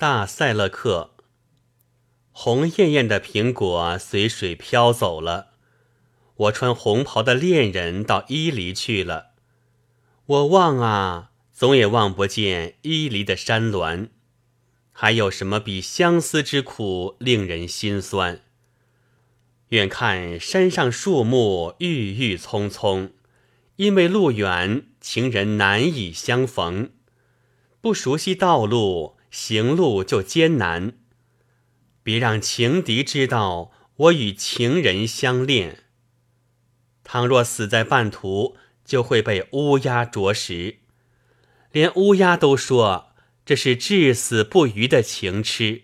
大塞勒克。红艳艳的苹果随水飘走了，我穿红袍的恋人到伊犁去了。我望啊，总也望不见伊犁的山峦。还有什么比相思之苦令人心酸？远看山上树木郁郁葱葱，因为路远，情人难以相逢。不熟悉道路，行路就艰难。别让情敌知道我与情人相恋。倘若死在半途，就会被乌鸦啄食。连乌鸦都说。这是至死不渝的情痴。